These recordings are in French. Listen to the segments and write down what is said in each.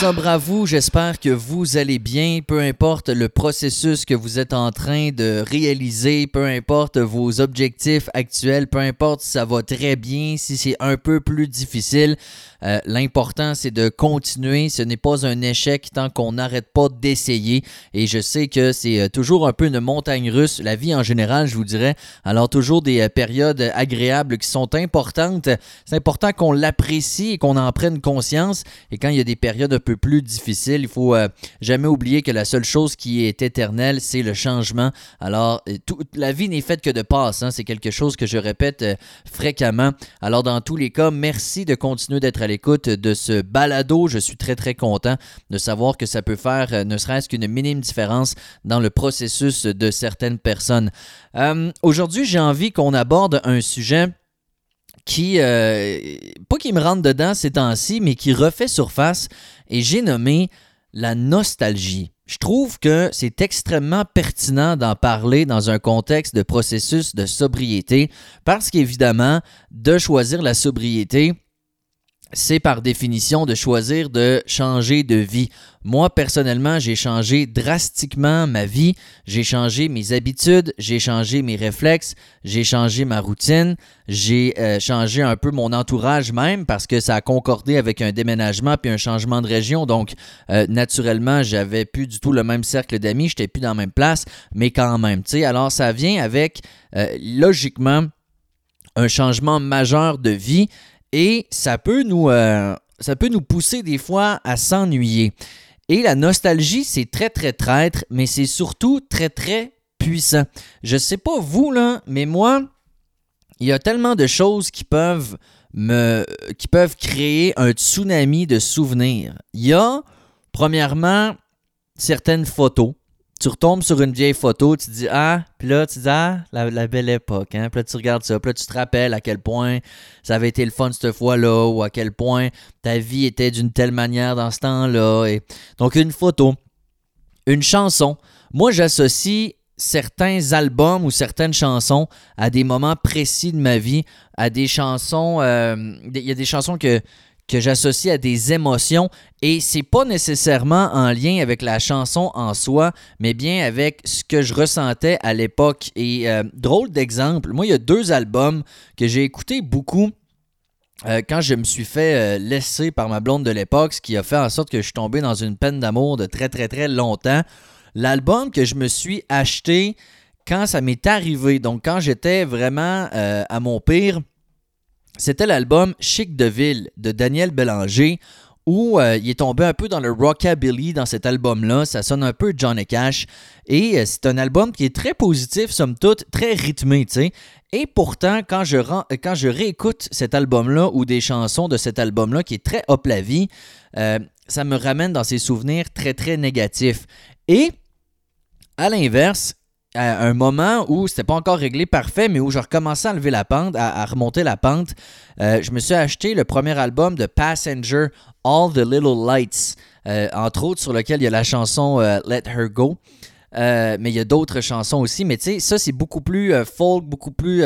sobre à vous, j'espère que vous allez bien, peu importe le processus que vous êtes en train de réaliser, peu importe vos objectifs actuels, peu importe si ça va très bien, si c'est un peu plus difficile. Euh, l'important, c'est de continuer. Ce n'est pas un échec tant qu'on n'arrête pas d'essayer. Et je sais que c'est euh, toujours un peu une montagne russe, la vie en général, je vous dirais. Alors, toujours des euh, périodes agréables qui sont importantes. C'est important qu'on l'apprécie et qu'on en prenne conscience. Et quand il y a des périodes plus difficiles, il faut jamais oublier que la seule chose qui est éternelle, c'est le changement. Alors, toute la vie n'est faite que de passe. Hein. C'est quelque chose que je répète fréquemment. Alors, dans tous les cas, merci de continuer d'être à l'écoute de ce balado. Je suis très très content de savoir que ça peut faire euh, ne serait-ce qu'une minime différence dans le processus de certaines personnes. Euh, aujourd'hui, j'ai envie qu'on aborde un sujet qui, euh, pas qui me rentre dedans ces temps-ci, mais qui refait surface et j'ai nommé la nostalgie. Je trouve que c'est extrêmement pertinent d'en parler dans un contexte de processus de sobriété parce qu'évidemment, de choisir la sobriété, c'est par définition de choisir de changer de vie. Moi, personnellement, j'ai changé drastiquement ma vie, j'ai changé mes habitudes, j'ai changé mes réflexes, j'ai changé ma routine, j'ai euh, changé un peu mon entourage même parce que ça a concordé avec un déménagement puis un changement de région. Donc, euh, naturellement, j'avais plus du tout le même cercle d'amis, j'étais plus dans la même place, mais quand même, tu sais. Alors, ça vient avec, euh, logiquement, un changement majeur de vie et ça peut nous, euh, ça peut nous pousser des fois à s'ennuyer. Et la nostalgie, c'est très très traître, mais c'est surtout très très puissant. Je sais pas vous là, mais moi, il y a tellement de choses qui peuvent créer un tsunami de souvenirs. Il y a premièrement certaines photos tu retombes sur une vieille photo, tu dis Ah, puis là, tu dis Ah, la, belle époque. Hein? Puis là, tu regardes ça, puis là, tu te rappelles à quel point ça avait été le fun cette fois-là, ou à quel point ta vie était d'une telle manière dans ce temps-là. Et... Donc, une photo, une chanson. Moi, j'associe certains albums ou certaines chansons à des moments précis de ma vie, à des chansons. Euh, il y a des chansons que que j'associe à des émotions et c'est pas nécessairement en lien avec la chanson en soi, mais bien avec ce que je ressentais à l'époque. Et euh, drôle d'exemple, moi il y a deux albums que j'ai écoutés beaucoup. Euh, quand je me suis fait euh, laisser par ma blonde de l'époque, ce qui a fait en sorte que je suis tombé dans une peine d'amour de très très très longtemps. L'album que je me suis acheté quand ça m'est arrivé, donc quand j'étais vraiment à mon pire, c'était l'album Chic de Ville de Daniel Bélanger où euh, il est tombé un peu dans le rockabilly dans cet album-là. Ça sonne un peu Johnny Cash. Et euh, c'est un album qui est très positif, somme toute, très rythmé, tu sais. Et pourtant, quand je, je réécoute cet album-là ou des chansons de cet album-là qui est très hop la vie, euh, ça me ramène dans ces souvenirs très, très négatifs. Et à l'inverse, à un moment où c'était pas encore réglé parfait, mais où je recommençais à lever la pente, à, remonter la pente, euh, je me suis acheté le premier album de Passenger, All the Little Lights, euh, entre autres sur lequel il y a la chanson euh, Let Her Go. mais il y a d'autres chansons aussi, mais tu sais, ça c'est beaucoup plus folk, beaucoup plus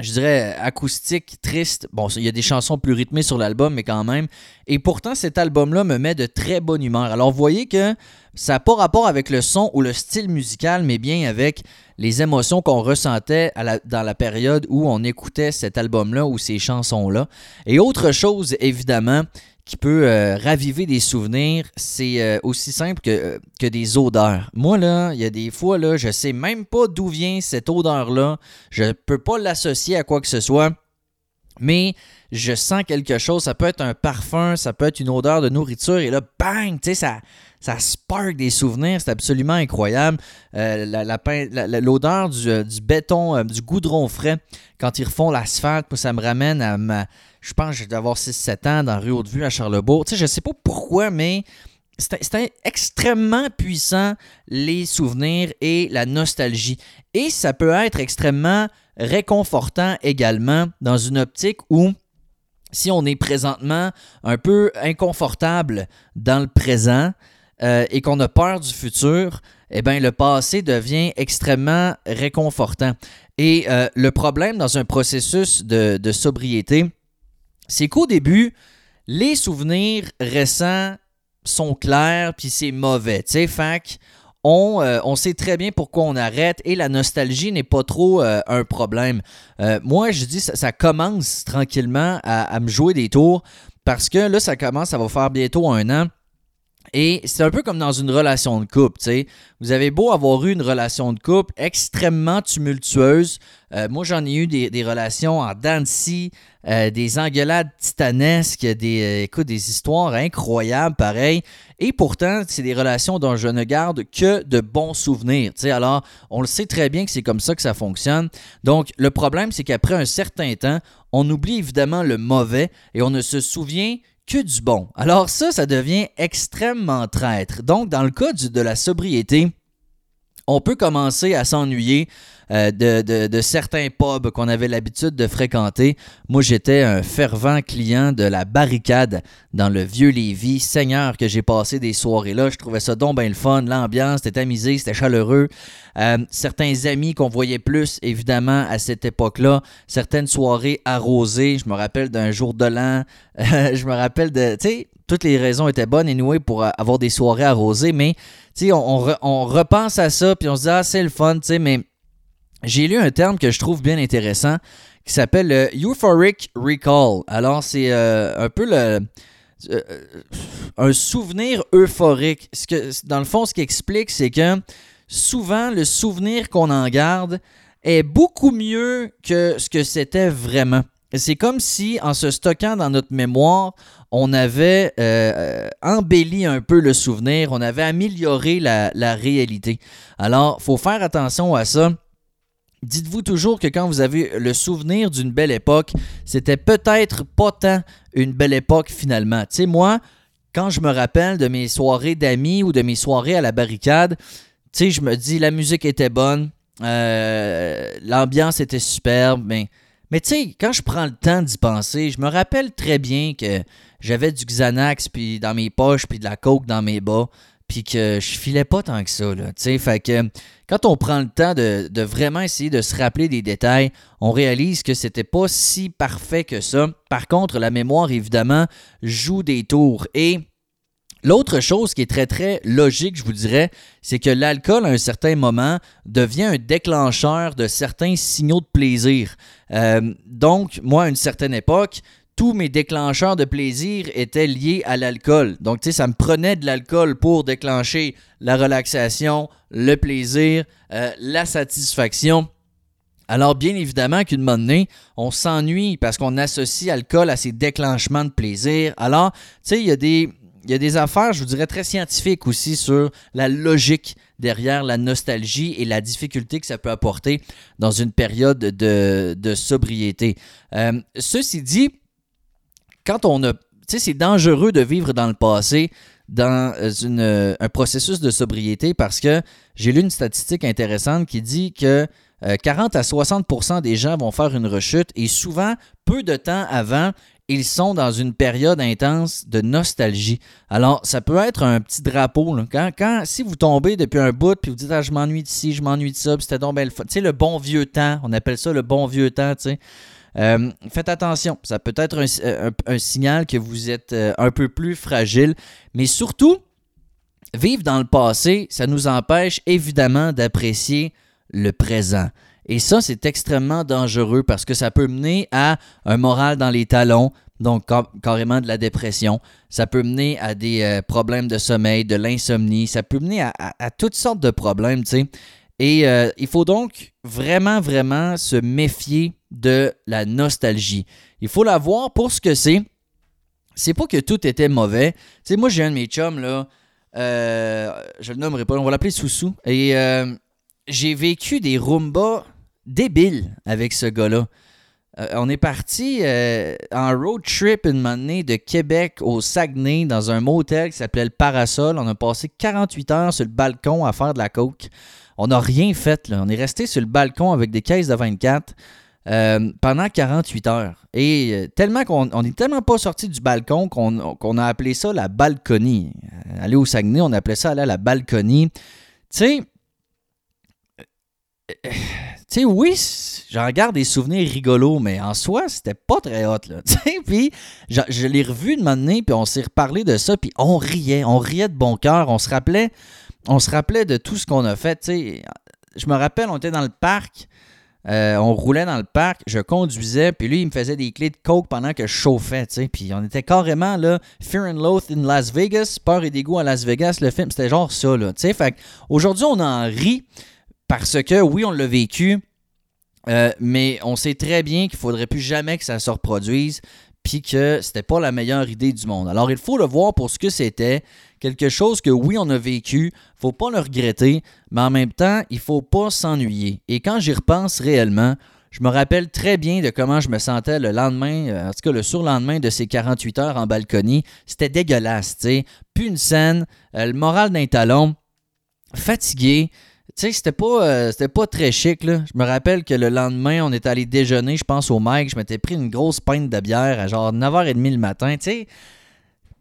je dirais, acoustique, triste. Bon, il y a des chansons plus rythmées sur l'album, mais quand même. Et pourtant, cet album-là me met de très bonne humeur. Alors, vous voyez que ça n'a pas rapport avec le son ou le style musical, mais bien avec les émotions qu'on ressentait dans la période où on écoutait cet album-là ou ces chansons-là. Et autre chose, évidemment, qui peut euh, raviver des souvenirs, c'est euh, aussi simple que, euh, que, des odeurs. Moi, là, il y a des fois, là, je sais même pas d'où vient cette odeur-là. Je peux pas l'associer à quoi que ce soit. Mais je sens quelque chose. Ça peut être un parfum, ça peut être une odeur de nourriture. Et là, bang, tu ça, ça spark des souvenirs. C'est absolument incroyable. L'odeur du, du, béton, du goudron frais, quand ils refont l'asphalte, ça me ramène à ma, je pense que d'avoir 6-7 ans dans rue Haute-Vue à Charlebourg. Tu sais, je sais pas pourquoi, mais c'est extrêmement puissant, les souvenirs et la nostalgie. Et ça peut être extrêmement réconfortant également dans une optique où si on est présentement un peu inconfortable dans le présent euh, et qu'on a peur du futur, eh bien, le passé devient extrêmement réconfortant. Et euh, le problème dans un processus de sobriété, c'est qu'au début, les souvenirs récents sont clairs, puis c'est mauvais. Tu sais, fac, on, euh, on, sait très bien pourquoi on arrête et la nostalgie n'est pas trop euh, un problème. Euh, moi, je dis, ça, ça commence tranquillement à, à, me jouer des tours parce que là, ça commence, ça va faire bientôt un an. Et c'est un peu comme dans une relation de couple, tu sais. Vous avez beau avoir eu une relation de couple extrêmement tumultueuse. Euh, moi, j'en ai eu des, relations en Dancy, euh, des engueulades titanesques, des, euh, écoute, des histoires incroyables, pareil. Et pourtant, c'est des relations dont je ne garde que de bons souvenirs. Tu sais, alors, on le sait très bien que c'est comme ça que ça fonctionne. Donc, le problème, c'est qu'après un certain temps, on oublie évidemment le mauvais et on ne se souvient que du bon. Alors ça, ça devient extrêmement traître. Donc, dans le cas de la sobriété, on peut commencer à s'ennuyer euh, de, certains pubs qu'on avait l'habitude de fréquenter. Moi, j'étais un fervent client de la barricade dans le vieux Lévis. Seigneur, que j'ai passé des soirées là. Je trouvais ça donc bien le fun. L'ambiance était amusée, c'était chaleureux. Euh, certains amis qu'on voyait plus, évidemment, à cette époque-là. Certaines soirées arrosées. Je me rappelle d'un jour de l'an. je me rappelle de. Tu sais, toutes les raisons étaient bonnes, anyway, pour avoir des soirées arrosées, mais on, on, on, repense à ça, puis on se dit, ah, c'est le fun, tu sais, mais j'ai lu un terme que je trouve bien intéressant qui s'appelle le Euphoric Recall. Alors, c'est euh, un peu le. Euh, un souvenir euphorique. Ce que, dans le fond, ce qui explique, c'est que souvent, le souvenir qu'on en garde est beaucoup mieux que ce que c'était vraiment. C'est comme si, en se stockant dans notre mémoire, on avait euh, embelli un peu le souvenir, on avait amélioré la, la réalité. Alors, faut faire attention à ça. Dites-vous toujours que quand vous avez le souvenir d'une belle époque, c'était peut-être pas tant une belle époque finalement. Tu sais, moi, quand je me rappelle de mes soirées d'amis ou de mes soirées à la barricade, tu sais, je me dis la musique était bonne, euh, l'ambiance était superbe, mais, mais tu sais, quand je prends le temps d'y penser, je me rappelle très bien que j'avais du Xanax puis dans mes poches puis de la coke dans mes bas puis que je filais pas tant que ça. Là, fait que quand on prend le temps de, vraiment essayer de se rappeler des détails, on réalise que c'était pas si parfait que ça. Par contre, la mémoire, évidemment, joue des tours. Et L'autre chose qui est très très logique, je vous dirais, c'est que l'alcool à un certain moment devient un déclencheur de certains signaux de plaisir. Euh, donc, moi, à une certaine époque, tous mes déclencheurs de plaisir étaient liés à l'alcool. Donc, tu sais, ça me prenait de l'alcool pour déclencher la relaxation, le plaisir, euh, la satisfaction. Alors, bien évidemment qu'une monnaie, on s'ennuie parce qu'on associe alcool à ces déclenchements de plaisir. Alors, tu sais, il y a des. Il y a des affaires, je vous dirais, très scientifiques aussi sur la logique derrière la nostalgie et la difficulté que ça peut apporter dans une période de, sobriété. Euh, ceci dit, quand on a. Tu sais, c'est dangereux de vivre dans le passé dans euh, euh, un processus de sobriété parce que j'ai lu une statistique intéressante qui dit que 40 euh, à 60% des gens vont faire une rechute et souvent, peu de temps avant, ils sont dans une période intense de nostalgie. Alors, ça peut être un petit drapeau. Quand, quand, si vous tombez depuis un bout puis vous dites ah, je m'ennuie d'ici, je m'ennuie de ça, puis c'était donc belle Tu sais, le bon vieux temps, on appelle ça le bon vieux temps, tu sais. Euh, faites attention, ça peut être un, signal que vous êtes euh, un peu plus fragile, mais surtout, vivre dans le passé, ça nous empêche évidemment d'apprécier le présent. Et ça, c'est extrêmement dangereux parce que ça peut mener à un moral dans les talons, donc carrément de la dépression. Ça peut mener à des euh, problèmes de sommeil, de l'insomnie. Ça peut mener à, à, toutes sortes de problèmes, tu sais. Et il faut donc vraiment, vraiment se méfier de la nostalgie. Il faut la voir pour ce que c'est. C'est pas que tout était mauvais. Tu sais, moi, j'ai un de mes chums, là. Euh, je le nommerai pas, on va l'appeler Soussou. Et euh, j'ai vécu des Roomba débiles avec ce gars-là. Euh, on est parti en road trip une année de Québec au Saguenay dans un motel qui s'appelait le Parasol. On a passé 48 heures sur le balcon à faire de la coke. On n'a rien fait. Là. On est resté sur le balcon avec des caisses de 24. Euh, pendant 48 heures. Et euh, tellement qu'on on est tellement pas sorti du balcon qu'on a appelé ça la balconie. Euh, aller au Saguenay, on appelait ça aller à la balconie. Tu sais, oui, j'en regarde des souvenirs rigolos, mais en soi, c'était pas très hot, là. puis je, l'ai revu de moment puis on s'est reparlé de ça, puis on riait, on riait de bon cœur, on se rappelait, on se rappelait de tout ce qu'on a fait. Je me rappelle, on était dans le parc, euh, on roulait dans le parc, je conduisais, puis lui, il me faisait des clés de coke pendant que je chauffais. Puis on était carrément là, Fear and Loath in Las Vegas, Peur et dégoût à Las Vegas, le film, c'était genre ça, là. Fait aujourd'hui, on en rit parce que, oui, on l'a vécu, euh, mais on sait très bien qu'il faudrait plus jamais que ça se reproduise, puis que c'était pas la meilleure idée du monde. Alors, il faut le voir pour ce que c'était, quelque chose que, oui, on a vécu, faut pas le regretter, mais en même temps, il faut pas s'ennuyer. Et quand j'y repense réellement, je me rappelle très bien de comment je me sentais le lendemain, euh, en tout cas le surlendemain de ces 48 heures en balconie. C'était dégueulasse, tu sais. Plus une scène, euh, le moral d'un talon, fatigué, tu sais, c'était pas, euh, c'était pas très chic, là. Je me rappelle que le lendemain, on est allé déjeuner, je pense, au Mike. Je m'étais pris une grosse pinte de bière à genre 9h30 le matin, tu sais.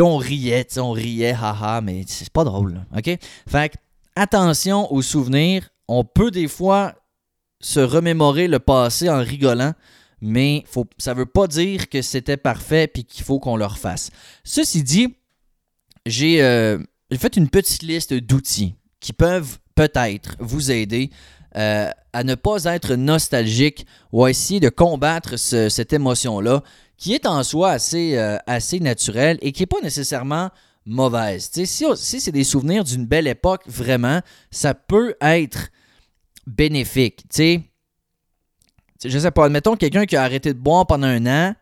On riait, on riait, haha, mais c'est pas drôle, OK? Fait que, attention aux souvenirs. On peut des fois se remémorer le passé en rigolant, mais faut, ça veut pas dire que c'était parfait puis qu'il faut qu'on le refasse. Ceci dit, j'ai euh, fait une petite liste d'outils qui peuvent peut-être vous aider euh, à ne pas être nostalgique ou à essayer de combattre cette émotion-là, qui est en soi assez, euh, naturelle et qui n'est pas nécessairement mauvaise. si, c'est des souvenirs d'une belle époque, vraiment, ça peut être bénéfique. Je je sais pas, admettons quelqu'un qui a arrêté de boire pendant un an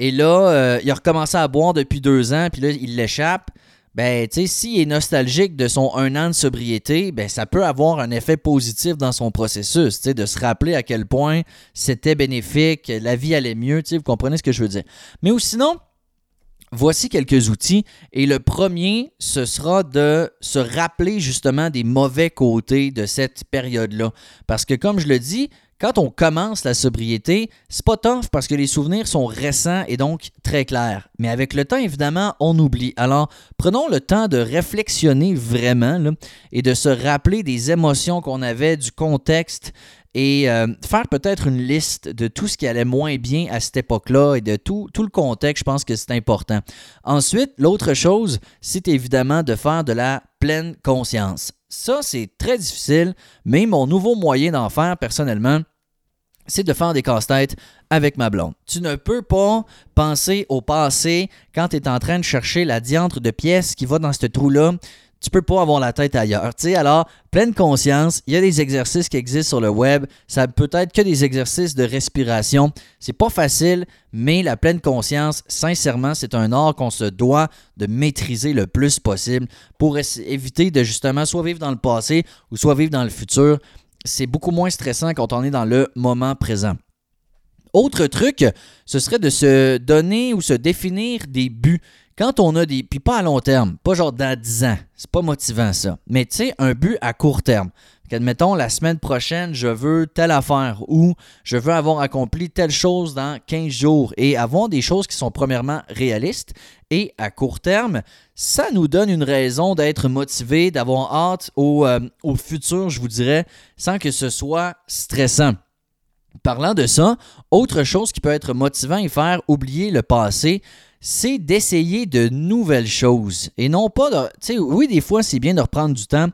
et là, euh, il a recommencé à boire depuis deux ans, puis là, il l'échappe ben, tu sais, s'il est nostalgique de son un an de sobriété, ben, ça peut avoir un effet positif dans son processus, tu de se rappeler à quel point c'était bénéfique, la vie allait mieux, tu vous comprenez ce que je veux dire. Mais ou sinon, voici quelques outils. Et le premier, ce sera de se rappeler justement des mauvais côtés de cette période-là. Parce que, comme je le dis, quand on commence la sobriété, c'est pas tough parce que les souvenirs sont récents et donc très clairs. Mais avec le temps, évidemment, on oublie. Alors, prenons le temps de réflexionner vraiment et de se rappeler des émotions qu'on avait, du contexte et euh, faire peut-être une liste de tout ce qui allait moins bien à cette époque-là et de tout, tout le contexte, je pense que c'est important. Ensuite, l'autre chose, c'est évidemment de faire de la pleine conscience. Ça, c'est très difficile, mais mon nouveau moyen d'en faire personnellement, c'est de faire des casse-têtes avec ma blonde. Tu ne peux pas penser au passé quand tu es en train de chercher la diantre de pièce qui va dans ce trou-là. Tu peux pas avoir la tête ailleurs. sais, alors, pleine conscience, il y a des exercices qui existent sur le web. Ça peut être que des exercices de respiration. C'est pas facile, mais la pleine conscience, sincèrement, c'est un art qu'on se doit de maîtriser le plus possible pour éviter de justement soit vivre dans le passé ou soit vivre dans le futur c'est beaucoup moins stressant quand on est dans le moment présent. Autre truc, ce serait de se donner ou se définir des buts. Quand on a des. Puis pas à long terme, pas genre dans 10 ans. C'est pas motivant ça. Mais tu sais, un but à court terme. Admettons, la semaine prochaine, je veux telle affaire ou je veux avoir accompli telle chose dans 15 jours et avoir des choses qui sont premièrement réalistes et à court terme, ça nous donne une raison d'être motivé, d'avoir hâte au, euh, au futur, je vous dirais, sans que ce soit stressant. Parlant de ça, autre chose qui peut être motivant et faire oublier le passé, c'est d'essayer de nouvelles choses. Et non pas de. Oui, des fois, c'est bien de reprendre du temps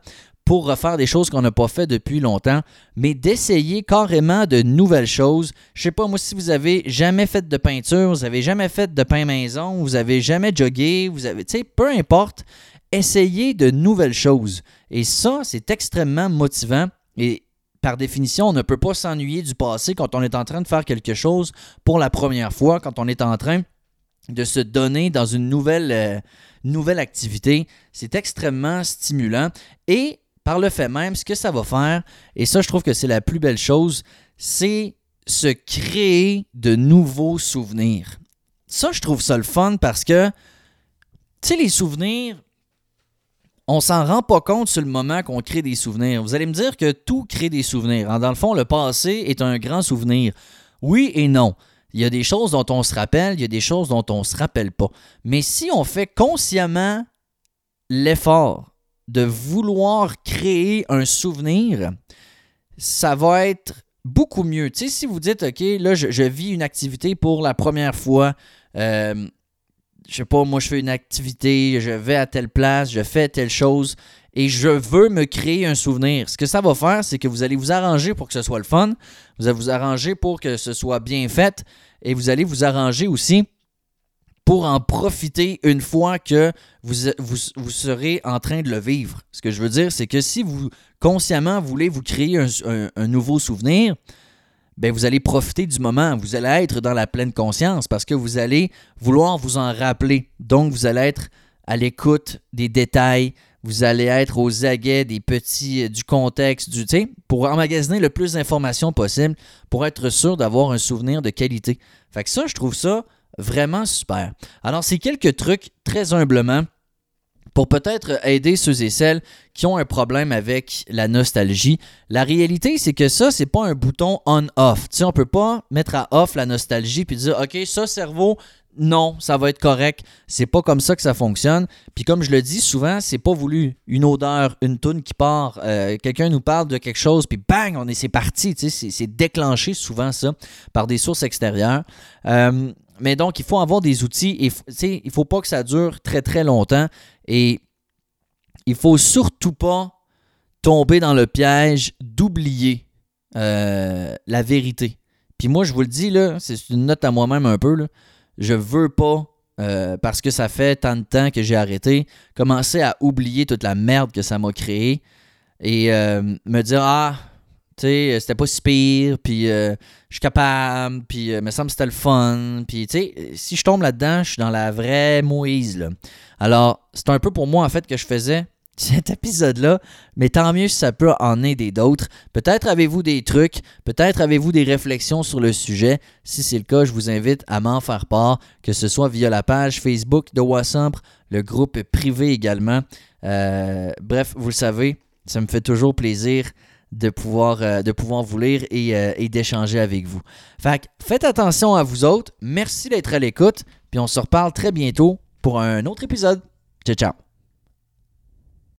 pour refaire des choses qu'on n'a pas fait depuis longtemps, mais d'essayer carrément de nouvelles choses. Je sais pas, moi, si vous avez jamais fait de peinture, vous avez jamais fait de pain maison, vous avez jamais jogué, vous avez, tu sais, peu importe, essayez de nouvelles choses. Et ça, c'est extrêmement motivant. Et par définition, on ne peut pas s'ennuyer du passé quand on est en train de faire quelque chose pour la première fois, quand on est en train de se donner dans une nouvelle, euh, nouvelle activité. C'est extrêmement stimulant. Et par le fait même, ce que ça va faire, et ça je trouve que c'est la plus belle chose, c'est se créer de nouveaux souvenirs. Ça, je trouve ça le fun parce que, tu sais, les souvenirs, on s'en rend pas compte sur le moment qu'on crée des souvenirs. Vous allez me dire que tout crée des souvenirs. Dans le fond, le passé est un grand souvenir. Oui et non. Il y a des choses dont on se rappelle, il y a des choses dont on ne se rappelle pas. Mais si on fait consciemment l'effort de vouloir créer un souvenir, ça va être beaucoup mieux. Tu sais, si vous dites, OK, là, je, vis une activité pour la première fois, euh, je sais pas, moi, je fais une activité, je vais à telle place, je fais telle chose, et je veux me créer un souvenir. Ce que ça va faire, c'est que vous allez vous arranger pour que ce soit le fun, vous allez vous arranger pour que ce soit bien fait, et vous allez vous arranger aussi pour en profiter une fois que vous, serez en train de le vivre. Ce que je veux dire, c'est que si vous consciemment voulez vous créer un, nouveau souvenir, ben vous allez profiter du moment, vous allez être dans la pleine conscience parce que vous allez vouloir vous en rappeler. Donc, vous allez être à l'écoute des détails, vous allez être aux aguets des petits, euh, du contexte, du, pour emmagasiner le plus d'informations possible pour être sûr d'avoir un souvenir de qualité. Fait que ça, je trouve ça Vraiment super. Alors, c'est quelques trucs très humblement pour peut-être aider ceux et celles qui ont un problème avec la nostalgie. La réalité, c'est que ça, c'est pas un bouton on-off. Tu sais, on peut pas mettre à off la nostalgie puis dire OK, ça cerveau, non, ça va être correct. C'est pas comme ça que ça fonctionne. Puis comme je le dis souvent, c'est pas voulu. Une odeur, une toune qui part, euh, quelqu'un nous parle de quelque chose, puis bang, on est c'est parti. Tu sais, c'est déclenché souvent ça par des sources extérieures. Euh, mais donc, il faut avoir des outils et il faut pas que ça dure très très longtemps. Et il faut surtout pas tomber dans le piège d'oublier euh, la vérité. Puis moi, je vous le dis, là, c'est une note à moi-même un peu. Là, je veux pas, euh, parce que ça fait tant de temps que j'ai arrêté, commencer à oublier toute la merde que ça m'a créé et euh, me dire Ah, tu sais, euh, c'était pas si pire, puis euh, je suis capable, puis euh, me semble que c'était le fun. Puis, tu sais, si je tombe là-dedans, je suis dans la vraie Moïse, là. Alors, c'est un peu pour moi, en fait, que je faisais cet épisode-là, mais tant mieux si ça peut en aider d'autres. Peut-être avez-vous des trucs, peut-être avez-vous des réflexions sur le sujet. Si c'est le cas, je vous invite à m'en faire part, que ce soit via la page Facebook de Wassamp, le groupe privé également. bref, vous le savez, ça me fait toujours plaisir de pouvoir, euh, de pouvoir vous lire euh, et, d'échanger avec vous. Fait faites attention à vous autres. Merci d'être à l'écoute. Puis on se reparle très bientôt pour un autre épisode. Ciao, ciao.